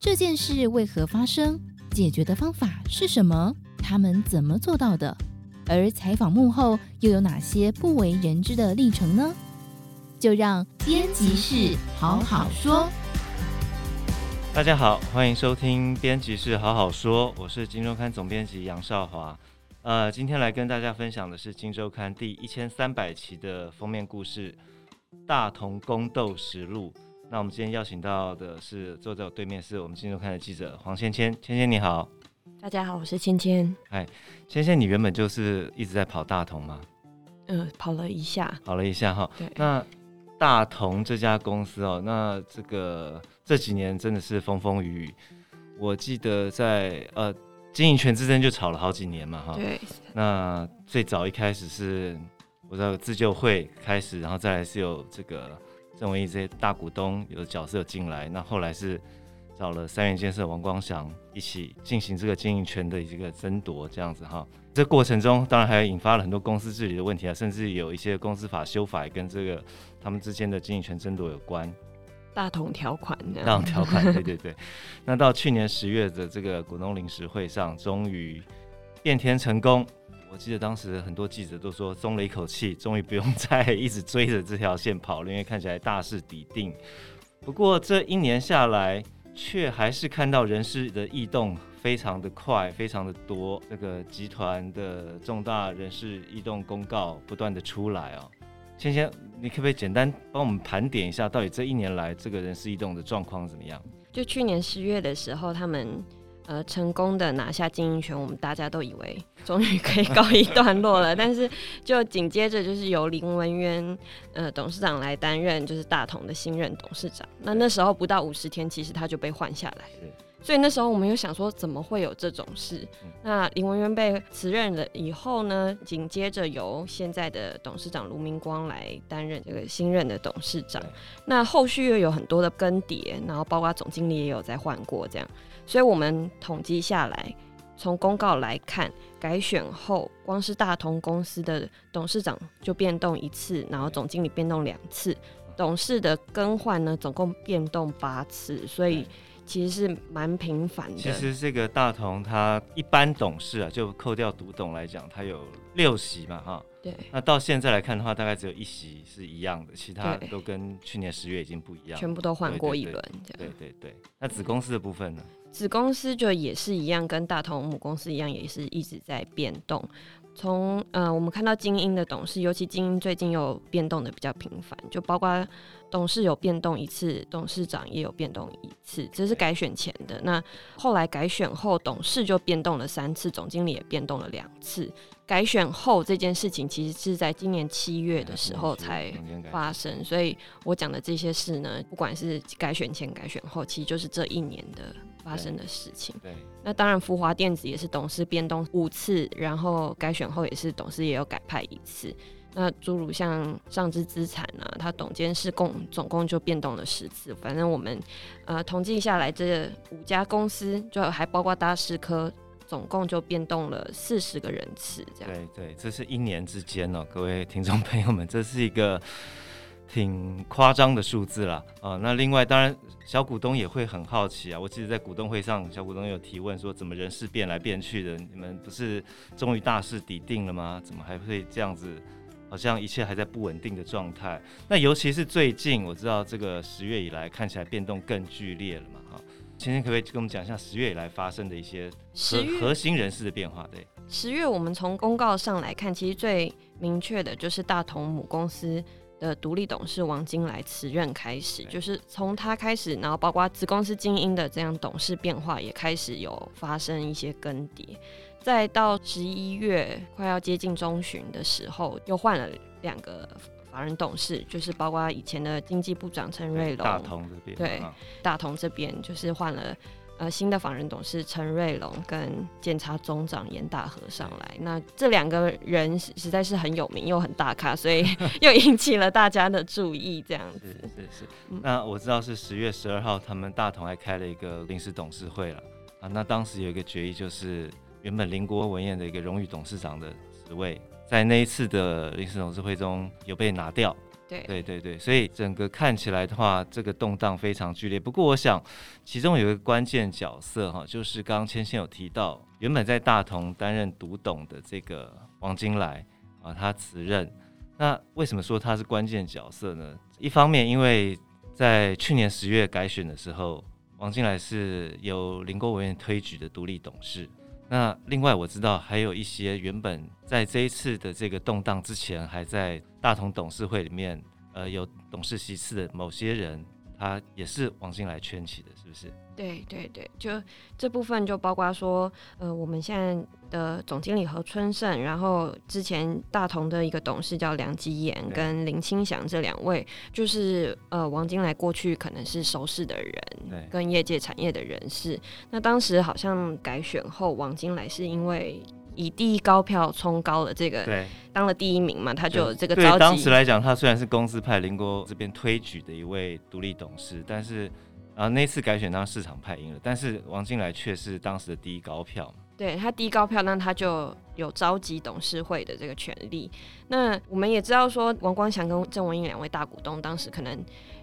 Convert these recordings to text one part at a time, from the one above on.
这件事为何发生？解决的方法是什么？他们怎么做到的？而采访幕后又有哪些不为人知的历程呢？就让编辑室好好说。大家好，欢迎收听编辑室好好说，我是金周刊总编辑杨少华。呃，今天来跟大家分享的是金周刊第一千三百期的封面故事《大同宫斗实录》。那我们今天邀请到的是坐在我对面是我们金周刊的记者黄芊芊，芊芊你好。大家好，我是芊芊。哎，芊芊，你原本就是一直在跑大同吗？嗯、呃，跑了一下，跑了一下哈。对。那大同这家公司哦，那这个这几年真的是风风雨雨。我记得在呃经营权之争就吵了好几年嘛哈。对。那最早一开始是我知道自救会开始，然后再来是有这个郑文义这些大股东有的角色进来，那后来是。找了三元建设王光祥一起进行这个经营权的一个争夺，这样子哈。这过程中当然还引发了很多公司治理的问题啊，甚至有一些公司法修法也跟这个他们之间的经营权争夺有关。大同条款，大同条款，对对对。那到去年十月的这个股东临时会上，终于变天成功。我记得当时很多记者都说松了一口气，终于不用 再一直追着这条线跑了，因为看起来大势已定。不过这一年下来，却还是看到人事的异动非常的快，非常的多。这个集团的重大人事异动公告不断的出来哦。芊芊，你可不可以简单帮我们盘点一下，到底这一年来这个人事异动的状况怎么样？就去年十月的时候，他们。呃，成功的拿下经营权，我们大家都以为终于可以告一段落了。但是，就紧接着就是由林文渊呃董事长来担任，就是大同的新任董事长。那那时候不到五十天，其实他就被换下来。所以那时候我们又想说，怎么会有这种事？那林文渊被辞任了以后呢，紧接着由现在的董事长卢明光来担任这个新任的董事长。那后续又有很多的更迭，然后包括总经理也有在换过这样。所以我们统计下来，从公告来看，改选后，光是大同公司的董事长就变动一次，然后总经理变动两次，董事的更换呢，总共变动八次，所以其实是蛮频繁的。其实这个大同他一般董事啊，就扣掉独董来讲，他有六席嘛，哈。对。那到现在来看的话，大概只有一席是一样的，其他都跟去年十月已经不一样，全部都换过一轮。对对对。那子公司的部分呢？子公司就也是一样，跟大同母公司一样，也是一直在变动。从呃，我们看到精英的董事，尤其精英最近又变动的比较频繁，就包括董事有变动一次，董事长也有变动一次，这是改选前的。那后来改选后，董事就变动了三次，总经理也变动了两次。改选后这件事情其实是在今年七月的时候才发生，所以我讲的这些事呢，不管是改选前、改选后，其实就是这一年的发生的事情。对，那当然，福华电子也是董事变动五次，然后改选后也是董事也有改派一次。那诸如像上肢资产啊，他董监事共总共就变动了十次。反正我们呃统计下来，这五家公司就还包括大师科。总共就变动了四十个人次，这样。对对，这是一年之间哦，各位听众朋友们，这是一个挺夸张的数字啦。啊、那另外，当然小股东也会很好奇啊。我记得在股东会上，小股东有提问说，怎么人事变来变去的？你们不是终于大势底定了吗？怎么还会这样子？好像一切还在不稳定的状态。那尤其是最近，我知道这个十月以来看起来变动更剧烈了嘛，哈。芊芊可不可以跟我们讲一下十月以来发生的一些核核心人事的变化？对，十月我们从公告上来看，其实最明确的就是大同母公司的独立董事王金来辞任开始，就是从他开始，然后包括子公司精英的这样董事变化也开始有发生一些更迭，再到十一月快要接近中旬的时候，又换了两个。法人董事就是包括以前的经济部长陈瑞龙，大同这边对，大同这边就是换了呃新的法人董事陈瑞龙跟检察总长严大和上来，那这两个人实在是很有名又很大咖，所以 又引起了大家的注意。这样子是是是，那我知道是十月十二号，他们大同还开了一个临时董事会了啊。那当时有一个决议，就是原本林国文彦的一个荣誉董事长的职位。在那一次的临时董事会中有被拿掉，对对对对，所以整个看起来的话，这个动荡非常剧烈。不过我想，其中有一个关键角色哈，就是刚刚千千有提到，原本在大同担任独董的这个王金来啊，他辞任。那为什么说他是关键角色呢？一方面，因为在去年十月改选的时候，王金来是由林国文苑推举的独立董事。那另外我知道还有一些原本在这一次的这个动荡之前还在大同董事会里面呃有董事席次的某些人，他也是王金来圈起的，是不是？对对对，就这部分就包括说，呃，我们现在的总经理何春盛，然后之前大同的一个董事叫梁吉言跟林清祥这两位，就是呃王金来过去可能是熟识的人，跟业界产业的人士。那当时好像改选后，王金来是因为以第一高票冲高了这个，对，当了第一名嘛，他就有这个召集。当时来讲，他虽然是公司派林国这边推举的一位独立董事，但是。然后那次改选当市场派赢了，但是王金来却是当时的第一高票。对，他第一高票，那他就有召集董事会的这个权利。那我们也知道说，王光祥跟郑文英两位大股东当时可能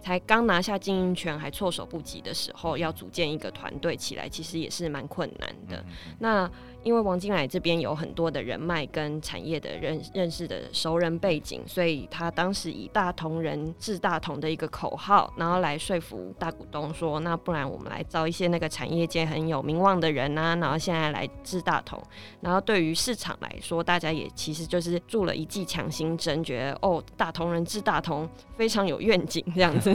才刚拿下经营权，还措手不及的时候，要组建一个团队起来，其实也是蛮困难的。那因为王金来这边有很多的人脉跟产业的认认识的熟人背景，所以他当时以大同人治大同的一个口号，然后来说服大股东说，那不然我们来招一些那个产业界很有名望的人啊，然后现在来治大同。然后对于市场来说，大家也其实就是注了一剂强心针，觉得哦，大同人治大同非常有愿景这样子，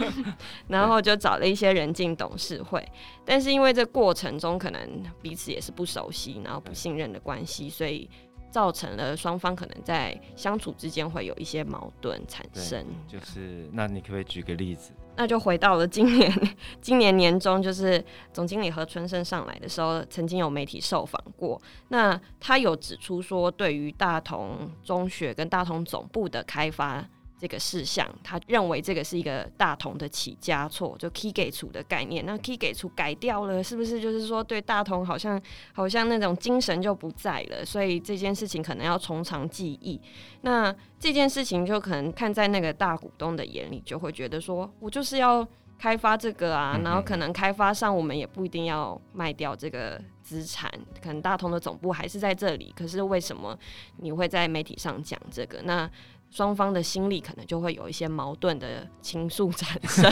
然后就找了一些人进董事会。但是因为这过程中可能彼此也是不熟悉。然后不信任的关系，所以造成了双方可能在相处之间会有一些矛盾产生。就是，那你可不可以举个例子？那就回到了今年，今年年中，就是总经理何春生上来的时候，曾经有媒体受访过。那他有指出说，对于大同中学跟大同总部的开发。这个事项，他认为这个是一个大同的起家错，就 key 给出的概念。那 key 给出改掉了，是不是就是说对大同好像好像那种精神就不在了？所以这件事情可能要从长计议。那这件事情就可能看在那个大股东的眼里，就会觉得说我就是要开发这个啊，然后可能开发上我们也不一定要卖掉这个资产，可能大同的总部还是在这里。可是为什么你会在媒体上讲这个？那双方的心里可能就会有一些矛盾的情愫产生。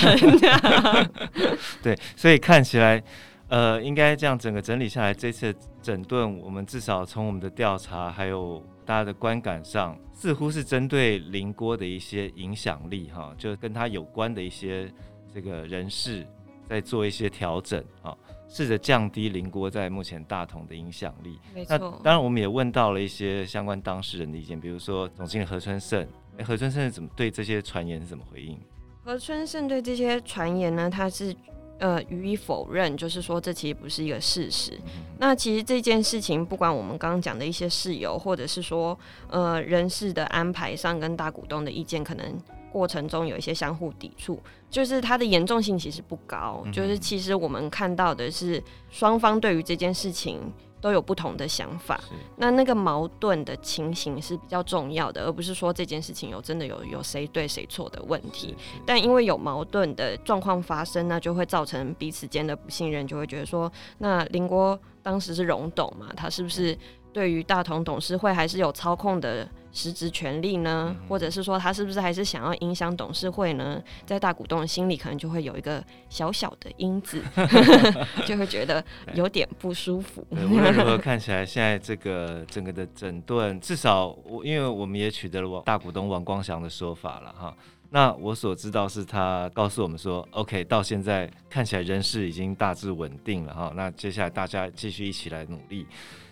对，所以看起来，呃，应该这样整个整理下来，这次整顿，我们至少从我们的调查还有大家的观感上，似乎是针对林郭的一些影响力，哈，就跟他有关的一些这个人士在做一些调整，啊，试着降低邻国在目前大同的影响力。没错。那当然，我们也问到了一些相关当事人的意见，比如说总经理何春盛。哎，何春盛怎么对这些传言是怎么回应？何春盛对这些传言呢，他是呃予以否认，就是说这其实不是一个事实。嗯、那其实这件事情，不管我们刚刚讲的一些事由，或者是说呃人事的安排上跟大股东的意见，可能过程中有一些相互抵触，就是它的严重性其实不高。嗯、就是其实我们看到的是双方对于这件事情。都有不同的想法，那那个矛盾的情形是比较重要的，而不是说这件事情有真的有有谁对谁错的问题。但因为有矛盾的状况发生，那就会造成彼此间的不信任，就会觉得说，那林国当时是荣董嘛，他是不是对于大同董事会还是有操控的？实质权利呢，或者是说他是不是还是想要影响董事会呢？在大股东的心里，可能就会有一个小小的因子 就会觉得有点不舒服。无论如何，看起来现在这个整个的整顿，至少我因为我们也取得了王大股东王光祥的说法了哈。那我所知道是他告诉我们说，OK，到现在看起来人事已经大致稳定了哈。那接下来大家继续一起来努力。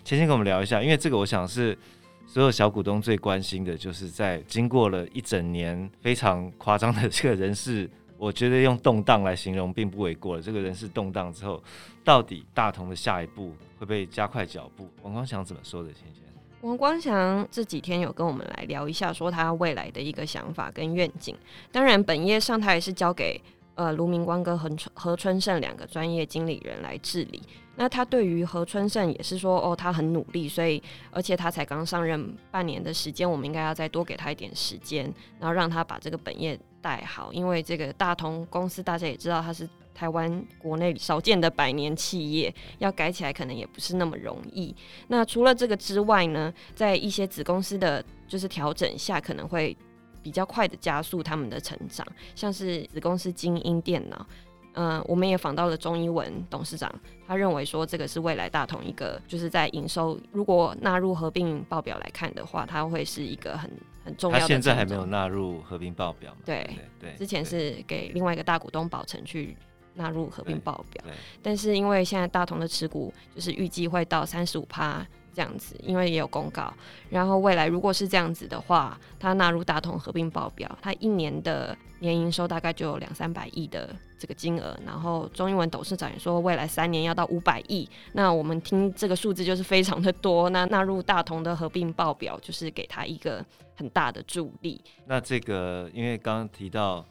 前先跟我们聊一下，因为这个我想是。所有小股东最关心的就是，在经过了一整年非常夸张的这个人事，我觉得用动荡来形容并不为过了。这个人事动荡之后，到底大同的下一步会不会加快脚步？王光祥怎么说的？先先，王光祥这几天有跟我们来聊一下，说他未来的一个想法跟愿景。当然，本业上他也是交给呃卢明光跟何春何春盛两个专业经理人来治理。那他对于何春盛也是说，哦，他很努力，所以而且他才刚上任半年的时间，我们应该要再多给他一点时间，然后让他把这个本业带好。因为这个大同公司大家也知道，它是台湾国内少见的百年企业，要改起来可能也不是那么容易。那除了这个之外呢，在一些子公司的就是调整下，可能会比较快的加速他们的成长，像是子公司精英电脑。嗯、呃，我们也访到了中医文董事长，他认为说这个是未来大同一个，就是在营收如果纳入合并报表来看的话，它会是一个很很重要的。他现在还没有纳入合并报表嘛？对对，之前是给另外一个大股东宝成去纳入合并报表，但是因为现在大同的持股就是预计会到三十五趴。这样子，因为也有公告。然后未来如果是这样子的话，它纳入大同合并报表，它一年的年营收大概就有两三百亿的这个金额。然后中英文董事长也说，未来三年要到五百亿。那我们听这个数字就是非常的多。那纳入大同的合并报表，就是给他一个很大的助力。那这个因为刚刚提到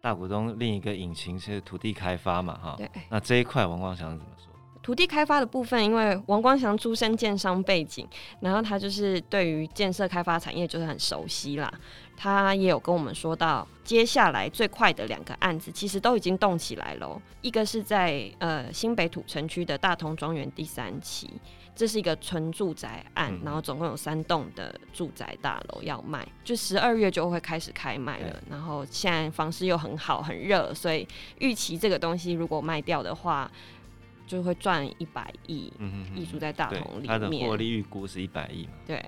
大股东另一个引擎是土地开发嘛，哈。对。那这一块王光祥怎么说？土地开发的部分，因为王光祥出身建商背景，然后他就是对于建设开发产业就是很熟悉啦。他也有跟我们说到，接下来最快的两个案子其实都已经动起来了。一个是在呃新北土城区的大同庄园第三期，这是一个纯住宅案，然后总共有三栋的住宅大楼要卖，就十二月就会开始开卖了。然后现在房市又很好很热，所以预期这个东西如果卖掉的话。就会赚一百亿，艺术在大同里面。它的获利预估是一百亿嘛？对。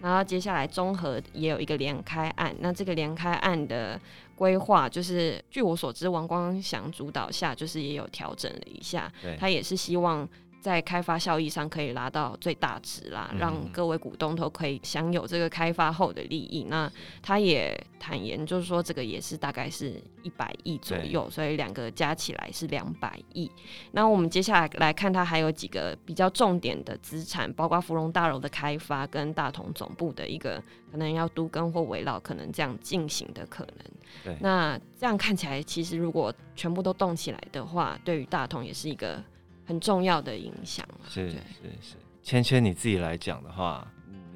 然后接下来综合也有一个连开案，那这个连开案的规划，就是据我所知，王光祥主导下，就是也有调整了一下。对。他也是希望。在开发效益上可以拉到最大值啦，让各位股东都可以享有这个开发后的利益。那他也坦言，就是说这个也是大概是一百亿左右，所以两个加起来是两百亿。那我们接下来来看，它还有几个比较重点的资产，包括芙蓉大楼的开发跟大同总部的一个可能要都跟或围绕，可能这样进行的可能。对，那这样看起来，其实如果全部都动起来的话，对于大同也是一个。很重要的影响，是是是。芊芊，你自己来讲的话，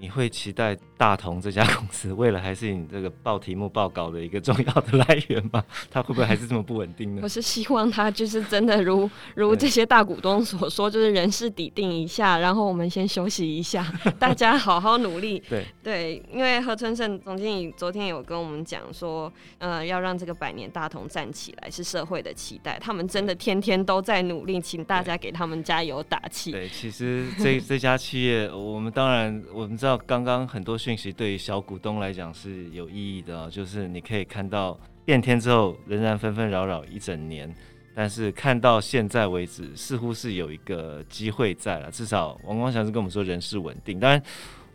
你会期待大同这家公司未来还是你这个报题目报稿的一个重要的来源吗？它会不会还是这么不稳定呢？我是希望它就是真的如 如这些大股东所说，就是人事底定一下，然后我们先休息一下，大家好好努力。对对，因为何春盛总经理昨天有跟我们讲说，呃，要让这个百年大同站起来是社会的期待，他们真的天天都在努力，请大家给他们加油打气。对，其实这这家企业，我们当然我们知道，刚刚很多讯息。对于小股东来讲是有意义的哦，就是你可以看到变天之后仍然纷纷扰扰一整年，但是看到现在为止似乎是有一个机会在了，至少王光祥是跟我们说人事稳定，当然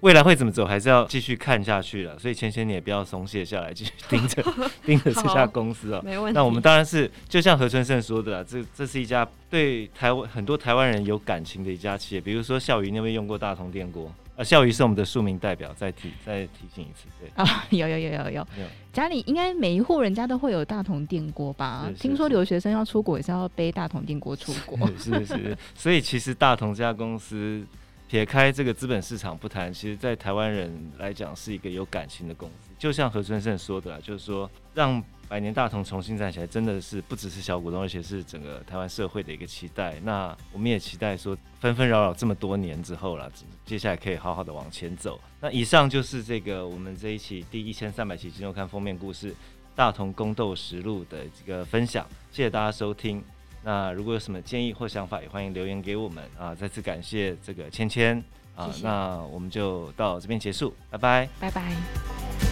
未来会怎么走还是要继续看下去了，所以芊芊你也不要松懈下来，继续盯着 盯着这家公司哦。没问题。那我们当然是就像何春盛说的，这这是一家对台湾很多台湾人有感情的一家企业，比如说孝瑜，你有没有用过大同电锅？啊，孝瑜是我们的庶民代表，再提再提醒一次，对啊，有有有有有，家里应该每一户人家都会有大同电锅吧？听说留学生要出国也是要背大同电锅出国，是是，是是，所以其实大同这家公司，撇开这个资本市场不谈，其实在台湾人来讲是一个有感情的公司，就像何春盛说的，就是说让。百年大同重新站起来，真的是不只是小股东，而且是整个台湾社会的一个期待。那我们也期待说，纷纷扰扰这么多年之后了，接下来可以好好的往前走。那以上就是这个我们这一期第一千三百期《金周刊》封面故事《大同宫斗实录》的这个分享，谢谢大家收听。那如果有什么建议或想法，也欢迎留言给我们啊！再次感谢这个芊芊啊。那我们就到这边结束，拜拜，拜拜。